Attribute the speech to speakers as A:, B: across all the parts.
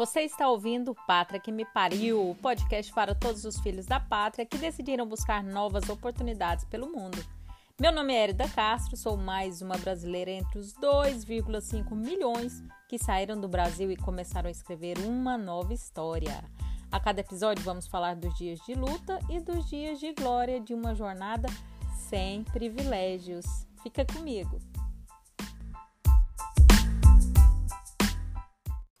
A: Você está ouvindo Pátria que me pariu, o podcast para todos os filhos da pátria que decidiram buscar novas oportunidades pelo mundo. Meu nome é Erida Castro, sou mais uma brasileira entre os 2,5 milhões que saíram do Brasil e começaram a escrever uma nova história. A cada episódio vamos falar dos dias de luta e dos dias de glória de uma jornada sem privilégios. Fica comigo.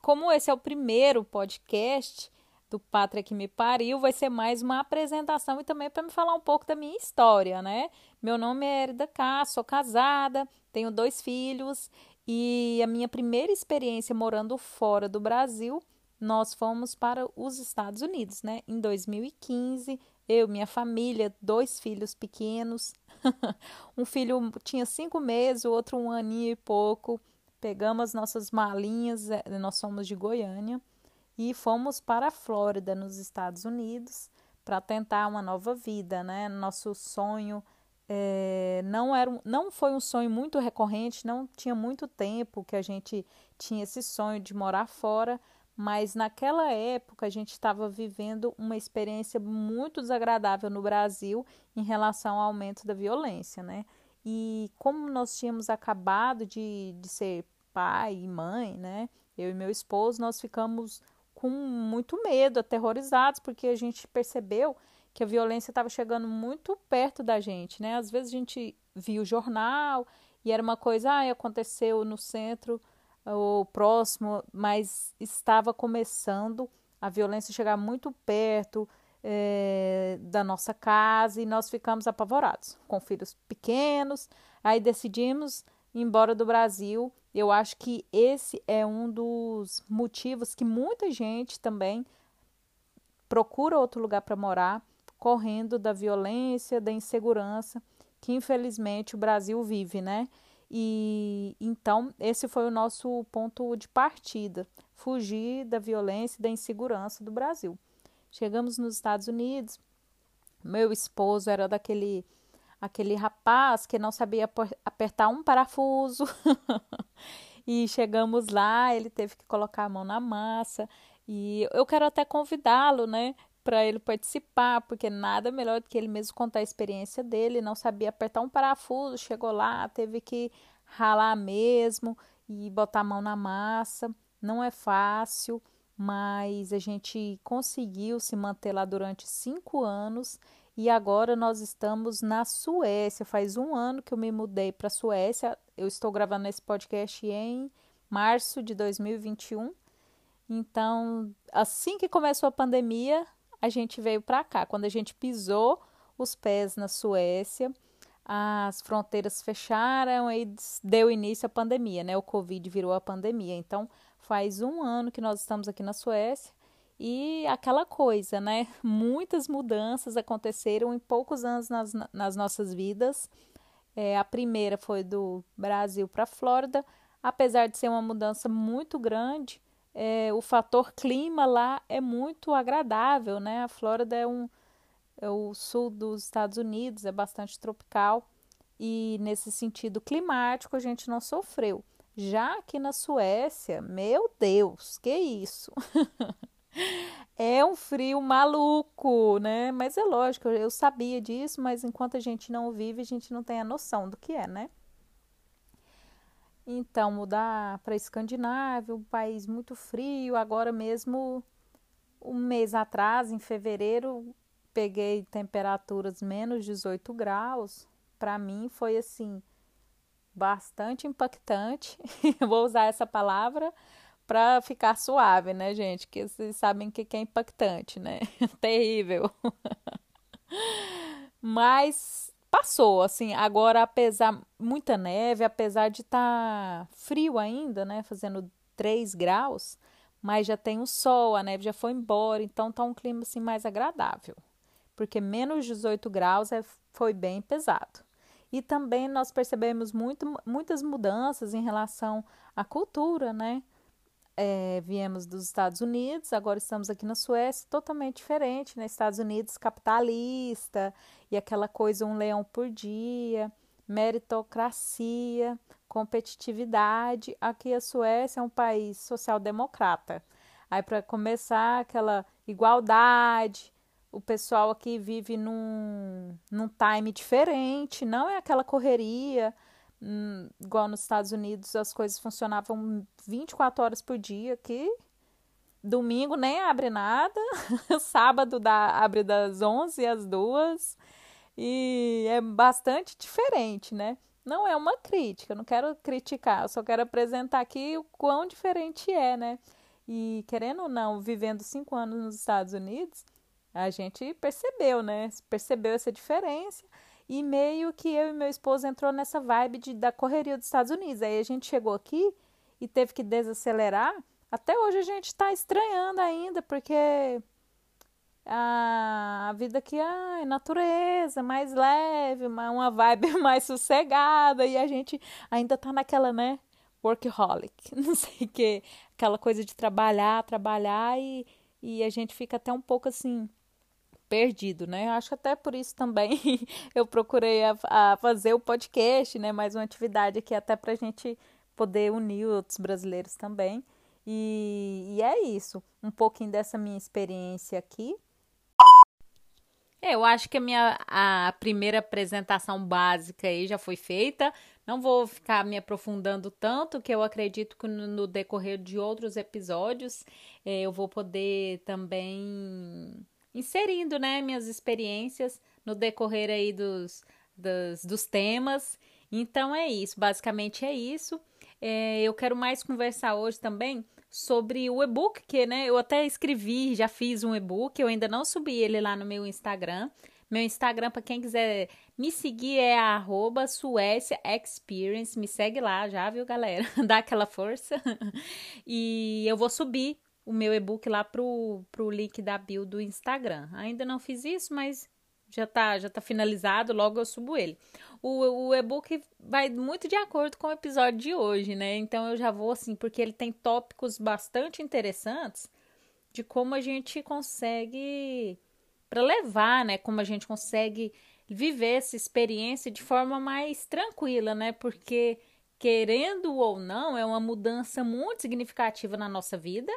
A: Como esse é o primeiro podcast do Pátria que me pariu, vai ser mais uma apresentação e também para me falar um pouco da minha história, né? Meu nome é Erida K, sou casada, tenho dois filhos e a minha primeira experiência morando fora do Brasil, nós fomos para os Estados Unidos, né? Em 2015, eu, minha família, dois filhos pequenos, um filho tinha cinco meses, o outro um aninho e pouco pegamos as nossas malinhas, é, nós somos de Goiânia, e fomos para a Flórida, nos Estados Unidos, para tentar uma nova vida, né? Nosso sonho é, não, era, não foi um sonho muito recorrente, não tinha muito tempo que a gente tinha esse sonho de morar fora, mas naquela época a gente estava vivendo uma experiência muito desagradável no Brasil em relação ao aumento da violência, né? E como nós tínhamos acabado de, de ser pai e mãe, né? Eu e meu esposo, nós ficamos com muito medo, aterrorizados, porque a gente percebeu que a violência estava chegando muito perto da gente, né? Às vezes a gente via o jornal e era uma coisa, ah, aconteceu no centro ou próximo, mas estava começando a violência chegar muito perto, é, da nossa casa e nós ficamos apavorados, com filhos pequenos. Aí decidimos embora do Brasil. Eu acho que esse é um dos motivos que muita gente também procura outro lugar para morar, correndo da violência, da insegurança que infelizmente o Brasil vive, né? E então esse foi o nosso ponto de partida, fugir da violência e da insegurança do Brasil. Chegamos nos Estados Unidos. Meu esposo era daquele aquele rapaz que não sabia apertar um parafuso. e chegamos lá, ele teve que colocar a mão na massa. E eu quero até convidá-lo, né, para ele participar, porque nada melhor do que ele mesmo contar a experiência dele. Não sabia apertar um parafuso, chegou lá, teve que ralar mesmo e botar a mão na massa. Não é fácil mas a gente conseguiu se manter lá durante cinco anos e agora nós estamos na Suécia. Faz um ano que eu me mudei para a Suécia. Eu estou gravando esse podcast em março de 2021. Então, assim que começou a pandemia, a gente veio para cá. Quando a gente pisou os pés na Suécia, as fronteiras fecharam e deu início à pandemia, né? O Covid virou a pandemia. Então, faz um ano que nós estamos aqui na Suécia e aquela coisa, né? Muitas mudanças aconteceram em poucos anos nas, nas nossas vidas. É, a primeira foi do Brasil para a Flórida, apesar de ser uma mudança muito grande, é, o fator clima lá é muito agradável, né? A Flórida é um é o sul dos Estados Unidos, é bastante tropical e nesse sentido climático a gente não sofreu. Já aqui na Suécia, meu Deus, que isso? é um frio maluco, né? Mas é lógico, eu sabia disso, mas enquanto a gente não vive, a gente não tem a noção do que é, né? Então, mudar para Escandinávia, um país muito frio, agora mesmo um mês atrás, em fevereiro, peguei temperaturas menos 18 graus. Para mim foi assim, bastante impactante. Vou usar essa palavra para ficar suave, né, gente? Que vocês sabem o que é impactante, né? Terrível. Mas passou, assim. Agora, apesar muita neve, apesar de estar tá frio ainda, né, fazendo 3 graus, mas já tem o sol, a neve já foi embora, então tá um clima assim mais agradável. Porque menos 18 graus é, foi bem pesado. E também nós percebemos muito, muitas mudanças em relação à cultura, né? É, viemos dos Estados Unidos, agora estamos aqui na Suécia, totalmente diferente, né? Estados Unidos capitalista e aquela coisa um leão por dia, meritocracia, competitividade. Aqui a Suécia é um país social-democrata. Aí para começar aquela igualdade, o pessoal aqui vive num, num time diferente, não é aquela correria, hum, igual nos Estados Unidos as coisas funcionavam 24 horas por dia, que domingo nem abre nada, sábado dá, abre das 11 às 2 e é bastante diferente, né? Não é uma crítica, não quero criticar, eu só quero apresentar aqui o quão diferente é, né? E querendo ou não, vivendo cinco anos nos Estados Unidos, a gente percebeu, né? Percebeu essa diferença. E meio que eu e meu esposo entrou nessa vibe de, da correria dos Estados Unidos. Aí a gente chegou aqui e teve que desacelerar. Até hoje a gente está estranhando ainda, porque a, vida aqui é natureza, mais leve, uma vibe mais sossegada. E a gente ainda tá naquela, né? Workaholic, não sei o que, aquela coisa de trabalhar, trabalhar e, e a gente fica até um pouco assim perdido, né? Acho que até por isso também eu procurei a, a fazer o podcast, né? Mais uma atividade aqui até para a gente poder unir outros brasileiros também. E, e é isso, um pouquinho dessa minha experiência aqui. Eu acho que a minha a primeira apresentação básica aí já foi feita. Não vou ficar me aprofundando tanto, que eu acredito que no, no decorrer de outros episódios eh, eu vou poder também inserindo, né, minhas experiências no decorrer aí dos, dos, dos temas. Então é isso, basicamente é isso. É, eu quero mais conversar hoje também sobre o e-book, que né, eu até escrevi, já fiz um e-book, eu ainda não subi ele lá no meu Instagram. Meu Instagram, para quem quiser me seguir, é arroba Suécia Experience. Me segue lá já, viu, galera? Dá aquela força. e eu vou subir o meu e-book lá pro, pro link da bio do Instagram. Ainda não fiz isso, mas já tá, já tá finalizado, logo eu subo ele. O, o e-book vai muito de acordo com o episódio de hoje, né? Então eu já vou assim, porque ele tem tópicos bastante interessantes de como a gente consegue para levar, né? Como a gente consegue viver essa experiência de forma mais tranquila, né? Porque querendo ou não, é uma mudança muito significativa na nossa vida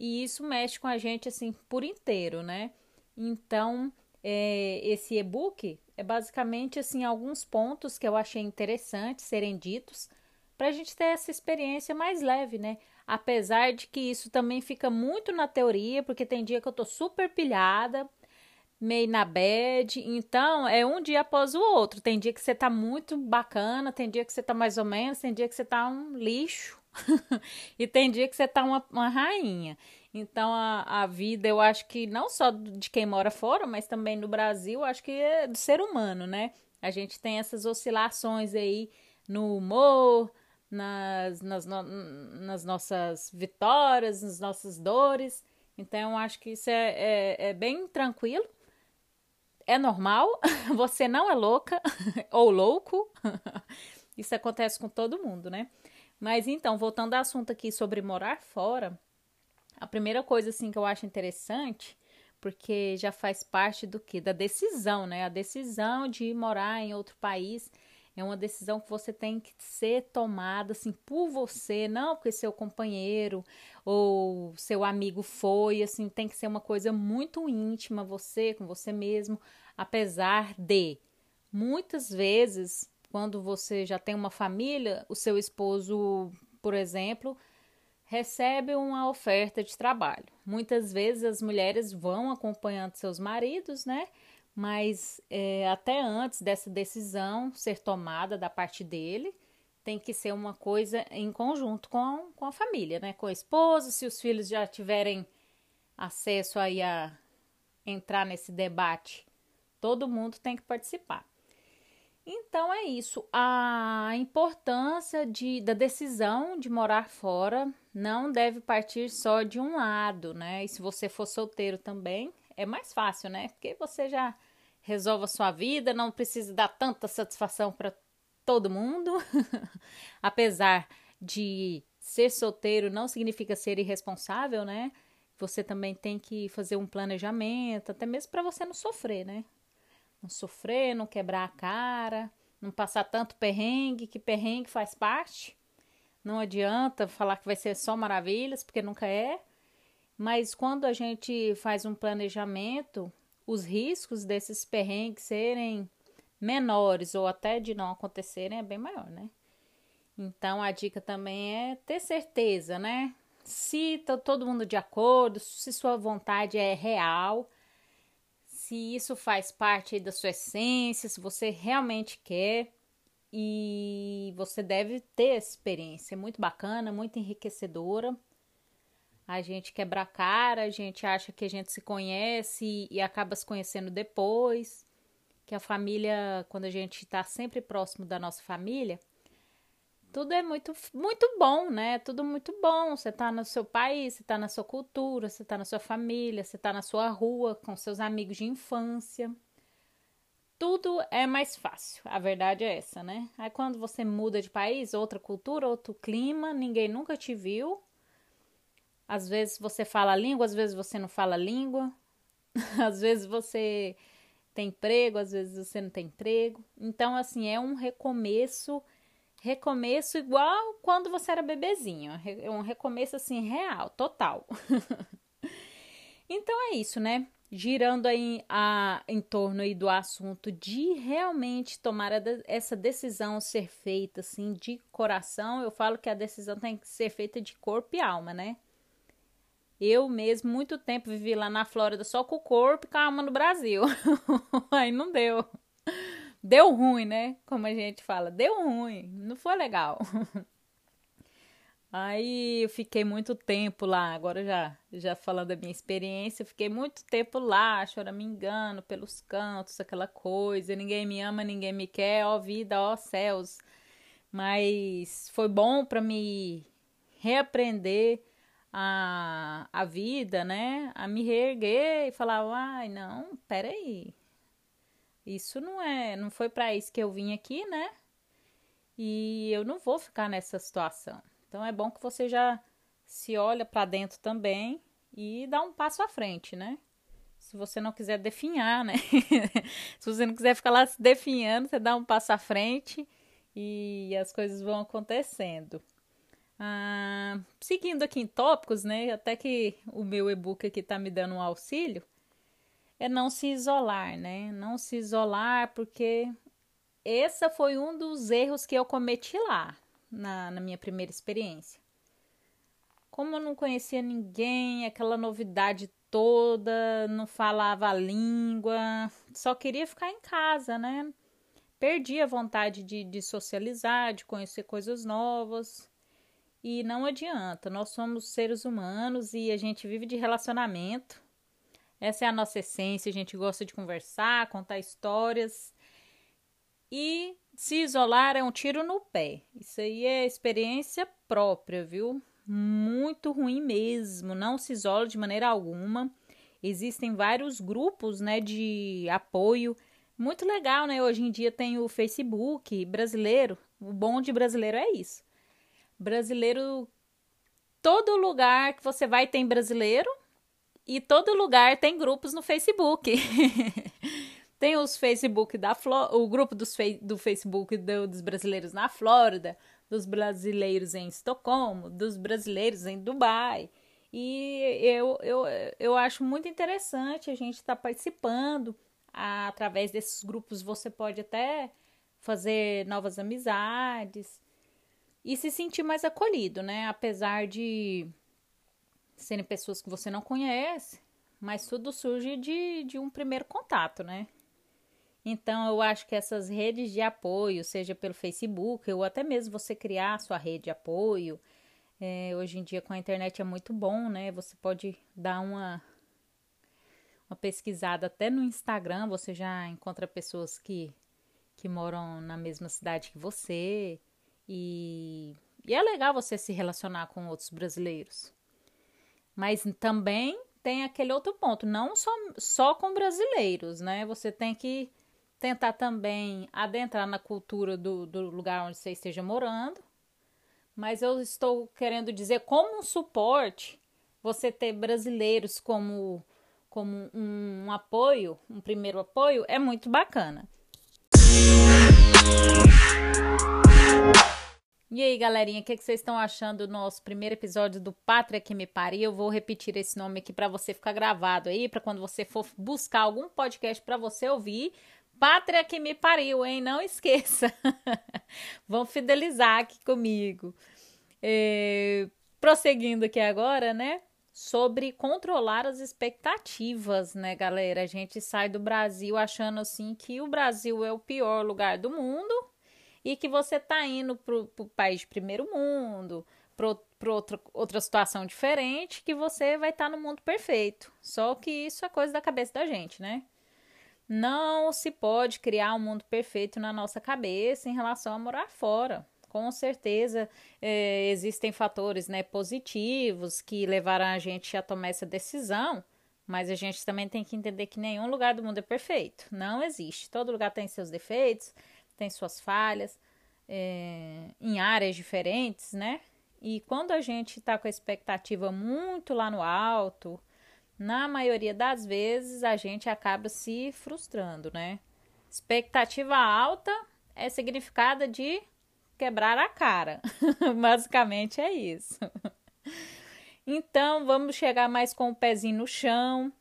A: e isso mexe com a gente assim por inteiro, né? Então, é, esse e-book é basicamente assim alguns pontos que eu achei interessante serem ditos para a gente ter essa experiência mais leve, né? Apesar de que isso também fica muito na teoria, porque tem dia que eu tô super pilhada, meio na bad, então é um dia após o outro. Tem dia que você tá muito bacana, tem dia que você tá mais ou menos, tem dia que você tá um lixo, e tem dia que você tá uma, uma rainha. Então a, a vida, eu acho que não só de quem mora fora, mas também no Brasil, acho que é do ser humano, né? A gente tem essas oscilações aí no humor, nas, nas, no, nas nossas vitórias, nas nossas dores. Então, eu acho que isso é, é, é bem tranquilo. É normal. Você não é louca ou louco. Isso acontece com todo mundo, né? Mas então, voltando ao assunto aqui sobre morar fora, a primeira coisa assim que eu acho interessante, porque já faz parte do que da decisão, né? A decisão de morar em outro país é uma decisão que você tem que ser tomada assim por você, não porque seu companheiro ou seu amigo foi, assim, tem que ser uma coisa muito íntima você com você mesmo, apesar de muitas vezes quando você já tem uma família, o seu esposo, por exemplo, recebe uma oferta de trabalho. Muitas vezes as mulheres vão acompanhando seus maridos, né? Mas é, até antes dessa decisão ser tomada da parte dele, tem que ser uma coisa em conjunto com, com a família, né? Com a esposa, se os filhos já tiverem acesso aí a entrar nesse debate, todo mundo tem que participar. Então é isso. A importância de, da decisão de morar fora não deve partir só de um lado, né? E se você for solteiro também, é mais fácil, né? Porque você já resolve a sua vida, não precisa dar tanta satisfação para todo mundo. Apesar de ser solteiro não significa ser irresponsável, né? Você também tem que fazer um planejamento, até mesmo para você não sofrer, né? Não sofrer, não quebrar a cara, não passar tanto perrengue, que perrengue faz parte. Não adianta falar que vai ser só maravilhas, porque nunca é. Mas quando a gente faz um planejamento, os riscos desses perrengues serem menores ou até de não acontecerem é bem maior, né? Então a dica também é ter certeza, né? Se tá todo mundo de acordo, se sua vontade é real, se isso faz parte da sua essência, se você realmente quer e você deve ter experiência, é muito bacana, muito enriquecedora. A gente quebra a cara, a gente acha que a gente se conhece e acaba se conhecendo depois. Que a família, quando a gente está sempre próximo da nossa família, tudo é muito, muito bom, né? Tudo muito bom. Você tá no seu país, você tá na sua cultura, você tá na sua família, você tá na sua rua, com seus amigos de infância. Tudo é mais fácil. A verdade é essa, né? Aí quando você muda de país, outra cultura, outro clima, ninguém nunca te viu. Às vezes você fala a língua, às vezes você não fala a língua. às vezes você tem emprego, às vezes você não tem emprego. Então, assim, é um recomeço recomeço igual quando você era bebezinho. Um recomeço assim real, total. então é isso, né? Girando aí a, em torno aí do assunto de realmente tomar a, essa decisão ser feita assim de coração, eu falo que a decisão tem que ser feita de corpo e alma, né? Eu mesmo, muito tempo, vivi lá na Flórida só com o corpo e com a alma no Brasil. aí não deu. Deu ruim, né? Como a gente fala, deu ruim, não foi legal. Aí eu fiquei muito tempo lá, agora já, já falando da minha experiência, eu fiquei muito tempo lá, choramingando pelos cantos, aquela coisa, ninguém me ama, ninguém me quer, ó vida, ó céus. Mas foi bom para me reaprender a, a vida, né? A me reerguer e falar, ai, não, peraí, isso não é, não foi para isso que eu vim aqui, né? E eu não vou ficar nessa situação. Então é bom que você já se olha para dentro também e dá um passo à frente, né? Se você não quiser definhar, né? se você não quiser ficar lá se definhando, você dá um passo à frente e as coisas vão acontecendo. Ah, seguindo aqui em tópicos, né? Até que o meu e-book aqui tá me dando um auxílio é não se isolar, né? Não se isolar, porque esse foi um dos erros que eu cometi lá, na, na minha primeira experiência. Como eu não conhecia ninguém, aquela novidade toda, não falava a língua, só queria ficar em casa, né? Perdi a vontade de, de socializar, de conhecer coisas novas. E não adianta, nós somos seres humanos e a gente vive de relacionamento. Essa é a nossa essência, a gente gosta de conversar, contar histórias. E se isolar é um tiro no pé. Isso aí é experiência própria, viu? Muito ruim mesmo. Não se isola de maneira alguma. Existem vários grupos, né, de apoio. Muito legal, né? Hoje em dia tem o Facebook brasileiro. O bom de brasileiro é isso. Brasileiro, todo lugar que você vai tem brasileiro e todo lugar tem grupos no Facebook. tem os Facebook da Fló o grupo dos do Facebook do, dos brasileiros na Flórida, dos brasileiros em Estocolmo, dos brasileiros em Dubai. E eu, eu, eu acho muito interessante a gente estar tá participando. Através desses grupos você pode até fazer novas amizades e se sentir mais acolhido, né? Apesar de serem pessoas que você não conhece, mas tudo surge de, de um primeiro contato, né? Então, eu acho que essas redes de apoio, seja pelo Facebook ou até mesmo você criar sua rede de apoio, é, hoje em dia com a internet é muito bom, né? Você pode dar uma, uma pesquisada até no Instagram, você já encontra pessoas que, que moram na mesma cidade que você e, e é legal você se relacionar com outros brasileiros. Mas também tem aquele outro ponto, não só, só com brasileiros, né? Você tem que tentar também adentrar na cultura do, do lugar onde você esteja morando. Mas eu estou querendo dizer, como um suporte, você ter brasileiros como, como um, um apoio, um primeiro apoio, é muito bacana. E aí, galerinha, o que, que, vocês estão achando do nosso primeiro episódio do Pátria que me pariu? Eu vou repetir esse nome aqui para você ficar gravado aí, para quando você for buscar algum podcast para você ouvir. Pátria que me pariu, hein? Não esqueça. Vão fidelizar aqui comigo. É, prosseguindo aqui agora, né? Sobre controlar as expectativas, né, galera? A gente sai do Brasil achando assim que o Brasil é o pior lugar do mundo e que você está indo para o país de primeiro mundo, para outra, situação diferente, que você vai estar tá no mundo perfeito. Só que isso é coisa da cabeça da gente, né? Não se pode criar um mundo perfeito na nossa cabeça em relação a morar fora. Com certeza é, existem fatores né, positivos que levaram a gente a tomar essa decisão, mas a gente também tem que entender que nenhum lugar do mundo é perfeito. Não existe. Todo lugar tem seus defeitos, tem suas falhas é, em áreas diferentes, né? E quando a gente está com a expectativa muito lá no alto, na maioria das vezes a gente acaba se frustrando, né? Expectativa alta é significada de quebrar a cara. Basicamente é isso. Então, vamos chegar mais com o pezinho no chão,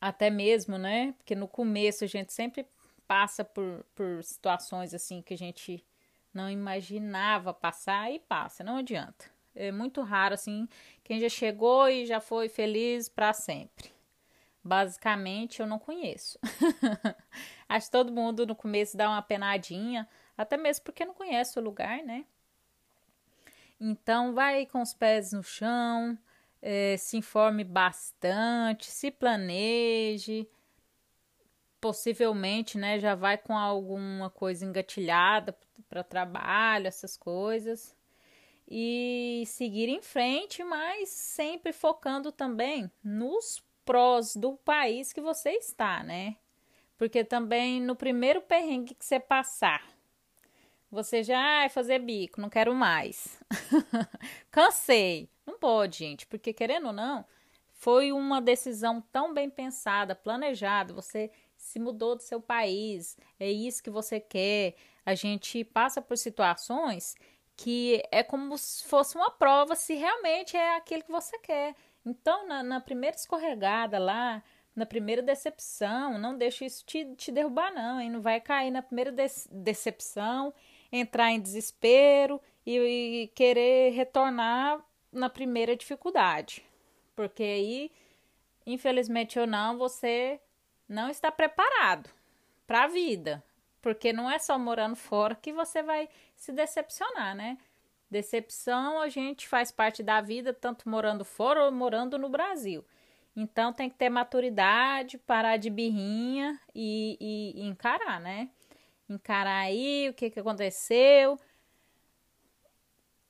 A: até mesmo, né? Porque no começo a gente sempre passa por, por situações assim que a gente não imaginava passar e passa, não adianta. É muito raro assim quem já chegou e já foi feliz para sempre. Basicamente, eu não conheço. Acho que todo mundo no começo dá uma penadinha, até mesmo porque não conhece o lugar, né? Então, vai com os pés no chão, é, se informe bastante, se planeje, possivelmente, né, já vai com alguma coisa engatilhada para trabalho, essas coisas. E seguir em frente, mas sempre focando também nos prós do país que você está, né? Porque também no primeiro perrengue que você passar, você já vai fazer bico, não quero mais. Cansei. Não pode, gente, porque querendo ou não, foi uma decisão tão bem pensada, planejada. Você se mudou do seu país, é isso que você quer. A gente passa por situações que é como se fosse uma prova se realmente é aquilo que você quer. Então, na, na primeira escorregada lá, na primeira decepção, não deixe isso te, te derrubar, não, hein? Não vai cair na primeira de decepção, entrar em desespero e, e querer retornar na primeira dificuldade. Porque aí, infelizmente ou não, você não está preparado para a vida, porque não é só morando fora que você vai se decepcionar, né? Decepção a gente faz parte da vida, tanto morando fora ou morando no Brasil. Então tem que ter maturidade, parar de birrinha e, e, e encarar, né? Encarar aí o que, que aconteceu.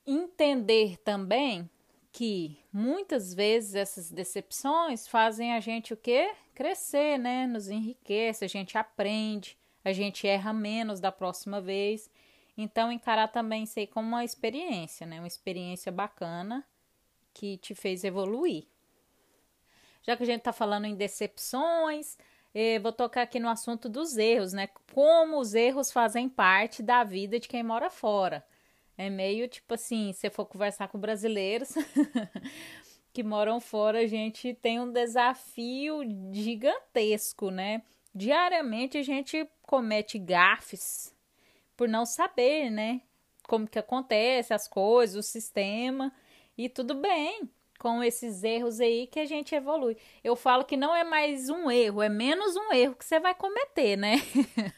A: Entender também que muitas vezes essas decepções fazem a gente o quê? Crescer, né? Nos enriquece, a gente aprende, a gente erra menos da próxima vez. Então, encarar também isso aí como uma experiência, né? Uma experiência bacana que te fez evoluir. Já que a gente tá falando em decepções, eh, vou tocar aqui no assunto dos erros, né? Como os erros fazem parte da vida de quem mora fora. É meio tipo assim, se for conversar com brasileiros que moram fora, a gente tem um desafio gigantesco, né? Diariamente a gente comete gafes por não saber, né? Como que acontece as coisas, o sistema e tudo bem. Com esses erros aí que a gente evolui. Eu falo que não é mais um erro, é menos um erro que você vai cometer, né?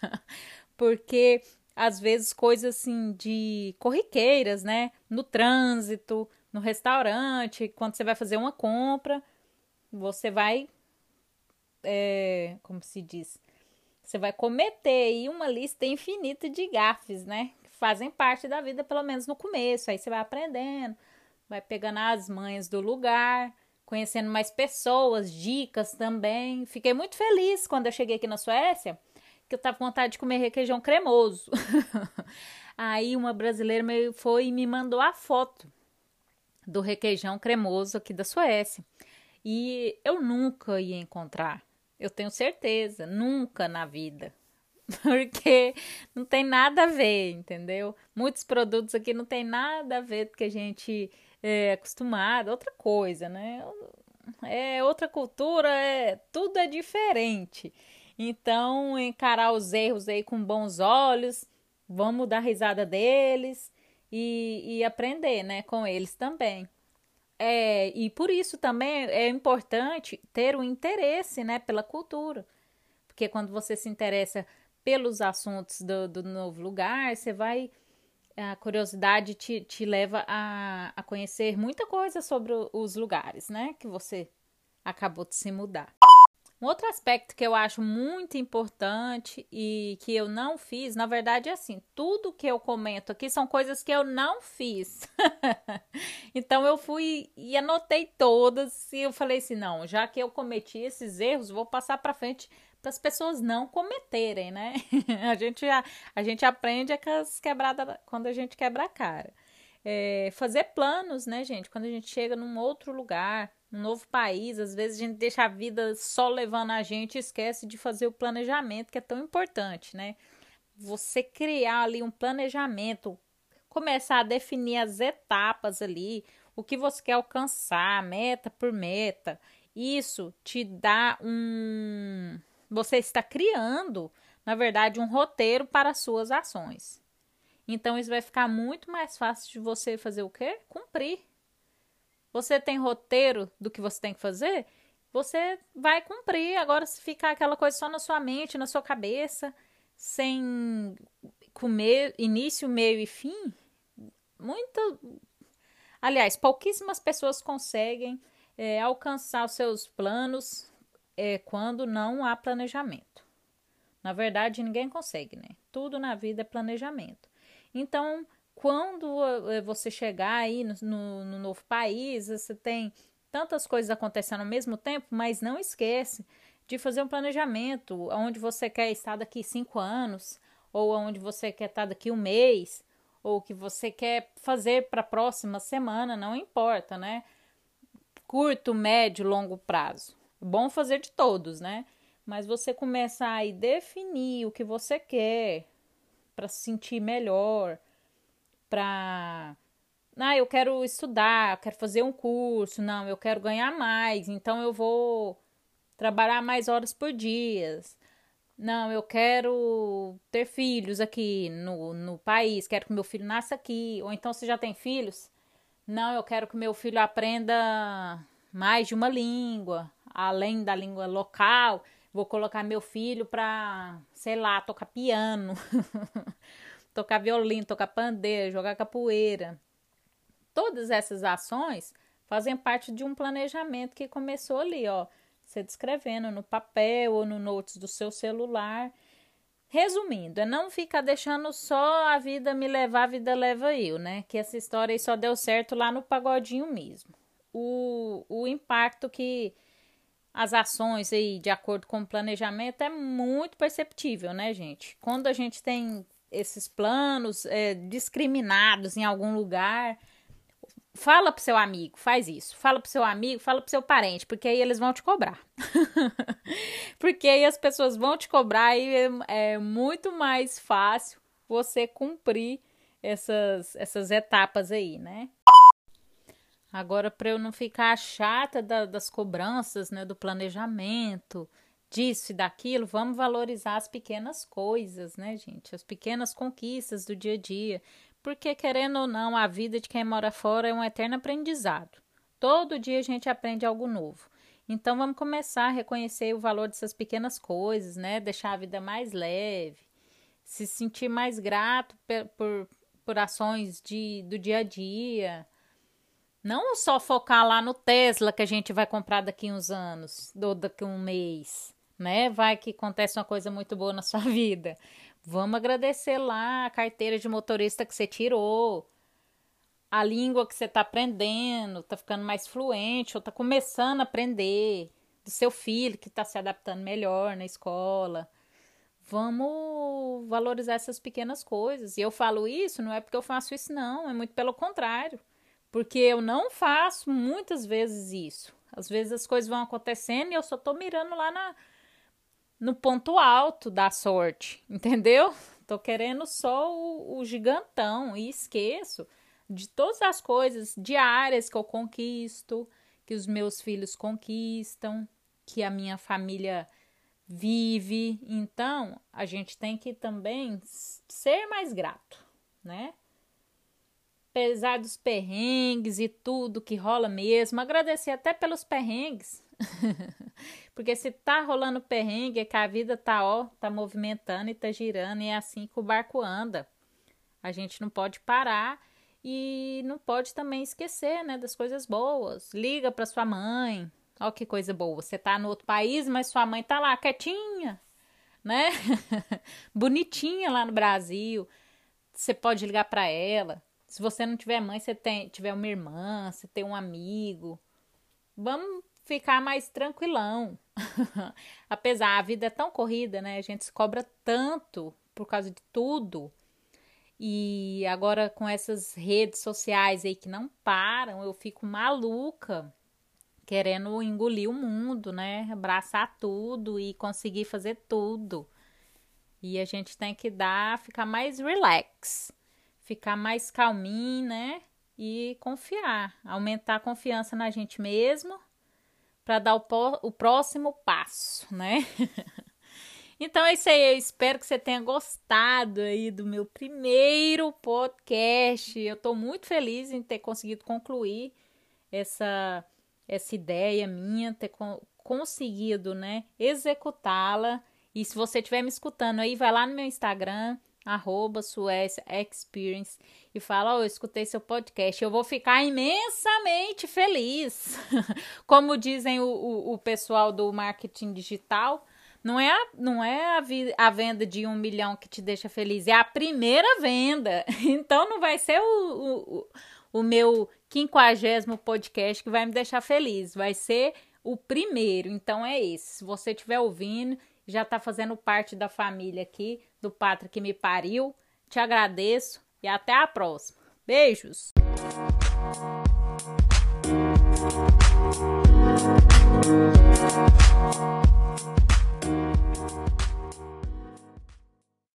A: Porque às vezes coisas assim de corriqueiras, né? No trânsito, no restaurante, quando você vai fazer uma compra, você vai, é, como se diz, você vai cometer aí uma lista infinita de gafes, né? Que fazem parte da vida, pelo menos no começo. Aí você vai aprendendo, vai pegando as manhas do lugar, conhecendo mais pessoas, dicas também. Fiquei muito feliz quando eu cheguei aqui na Suécia que eu tava com vontade de comer requeijão cremoso. Aí uma brasileira foi e me mandou a foto do requeijão cremoso aqui da Suécia. E eu nunca ia encontrar, eu tenho certeza, nunca na vida. porque não tem nada a ver, entendeu? Muitos produtos aqui não tem nada a ver com que a gente é acostumado, outra coisa, né? É outra cultura, é tudo é diferente. Então, encarar os erros aí com bons olhos, vamos dar risada deles e, e aprender, né, com eles também. É, e por isso também é importante ter o um interesse, né, pela cultura. Porque quando você se interessa pelos assuntos do, do novo lugar, você vai. A curiosidade te, te leva a, a conhecer muita coisa sobre os lugares, né? Que você acabou de se mudar. Um outro aspecto que eu acho muito importante e que eu não fiz, na verdade, é assim: tudo que eu comento aqui são coisas que eu não fiz. então eu fui e anotei todas e eu falei assim: não, já que eu cometi esses erros, vou passar para frente para as pessoas não cometerem, né? a gente já, a gente aprende com as quebradas quando a gente quebra a cara. É, fazer planos, né, gente? Quando a gente chega num outro lugar, um novo país, às vezes a gente deixa a vida só levando a gente e esquece de fazer o planejamento, que é tão importante, né? Você criar ali um planejamento, começar a definir as etapas ali, o que você quer alcançar, meta por meta. Isso te dá um. Você está criando, na verdade, um roteiro para as suas ações. Então, isso vai ficar muito mais fácil de você fazer o quê? Cumprir você tem roteiro do que você tem que fazer, você vai cumprir. Agora, se ficar aquela coisa só na sua mente, na sua cabeça, sem comer início, meio e fim, muito. Aliás, pouquíssimas pessoas conseguem é, alcançar os seus planos é, quando não há planejamento. Na verdade, ninguém consegue, né? Tudo na vida é planejamento. Então, quando eh, você chegar aí no, no, no novo país, você tem tantas coisas acontecendo ao mesmo tempo, mas não esquece de fazer um planejamento, onde você quer estar daqui cinco anos, ou onde você quer estar daqui um mês, ou o que você quer fazer para a próxima semana, não importa, né? Curto, médio, longo prazo. Bom fazer de todos, né? Mas você começar a definir o que você quer para se sentir melhor, para ah, eu quero estudar, eu quero fazer um curso, não, eu quero ganhar mais, então eu vou trabalhar mais horas por dia. Não, eu quero ter filhos aqui no, no país, quero que meu filho nasça aqui. Ou então você já tem filhos? Não, eu quero que meu filho aprenda mais de uma língua, além da língua local. Vou colocar meu filho para, sei lá, tocar piano. tocar violino, tocar pandeiro, jogar capoeira. Todas essas ações fazem parte de um planejamento que começou ali, ó, você descrevendo no papel ou no notes do seu celular. Resumindo, é não ficar deixando só a vida me levar, a vida leva eu, né? Que essa história aí só deu certo lá no pagodinho mesmo. O, o impacto que as ações aí, de acordo com o planejamento, é muito perceptível, né, gente? Quando a gente tem esses planos é, discriminados em algum lugar. Fala pro seu amigo, faz isso. Fala pro seu amigo, fala pro seu parente, porque aí eles vão te cobrar. porque aí as pessoas vão te cobrar e é, é muito mais fácil você cumprir essas, essas etapas aí, né? Agora, para eu não ficar chata da, das cobranças, né, do planejamento, disso e daquilo, vamos valorizar as pequenas coisas, né, gente? As pequenas conquistas do dia a dia. Porque, querendo ou não, a vida de quem mora fora é um eterno aprendizado. Todo dia a gente aprende algo novo. Então, vamos começar a reconhecer o valor dessas pequenas coisas, né? Deixar a vida mais leve, se sentir mais grato por, por, por ações de, do dia a dia. Não só focar lá no Tesla que a gente vai comprar daqui uns anos, ou daqui um mês né? Vai que acontece uma coisa muito boa na sua vida. Vamos agradecer lá a carteira de motorista que você tirou, a língua que você está aprendendo, está ficando mais fluente ou está começando a aprender, do seu filho que está se adaptando melhor na escola. Vamos valorizar essas pequenas coisas. E eu falo isso não é porque eu faço isso, não, é muito pelo contrário. Porque eu não faço muitas vezes isso. Às vezes as coisas vão acontecendo e eu só tô mirando lá na, no ponto alto da sorte, entendeu? Tô querendo só o, o gigantão e esqueço de todas as coisas diárias que eu conquisto, que os meus filhos conquistam, que a minha família vive. Então, a gente tem que também ser mais grato, né? Apesar dos perrengues e tudo que rola mesmo, agradecer até pelos perrengues. Porque se tá rolando perrengue, é que a vida tá, ó, tá movimentando e tá girando, e é assim que o barco anda. A gente não pode parar e não pode também esquecer, né, das coisas boas. Liga para sua mãe. Ó que coisa boa. Você tá no outro país, mas sua mãe tá lá quietinha, né? Bonitinha lá no Brasil. Você pode ligar para ela. Se você não tiver mãe, você tem, tiver uma irmã, você tem um amigo. Vamos ficar mais tranquilão. Apesar a vida é tão corrida, né? A gente se cobra tanto por causa de tudo e agora com essas redes sociais aí que não param, eu fico maluca querendo engolir o mundo, né? Abraçar tudo e conseguir fazer tudo. E a gente tem que dar, ficar mais relax, ficar mais calminho, né? E confiar, aumentar a confiança na gente mesmo para dar o, o próximo passo, né? Então é isso aí, eu espero que você tenha gostado aí do meu primeiro podcast. Eu estou muito feliz em ter conseguido concluir essa essa ideia minha, ter conseguido, né, executá-la. E se você estiver me escutando aí, vai lá no meu Instagram, arroba Suécia Experience e fala, oh, eu escutei seu podcast, eu vou ficar imensamente feliz. Como dizem o, o, o pessoal do marketing digital, não é, a, não é a, vi, a venda de um milhão que te deixa feliz, é a primeira venda. Então não vai ser o, o, o meu quinquagésimo podcast que vai me deixar feliz, vai ser o primeiro. Então é esse. Se você estiver ouvindo, já está fazendo parte da família aqui, do Pátria que me pariu. Te agradeço e até a próxima. Beijos! Música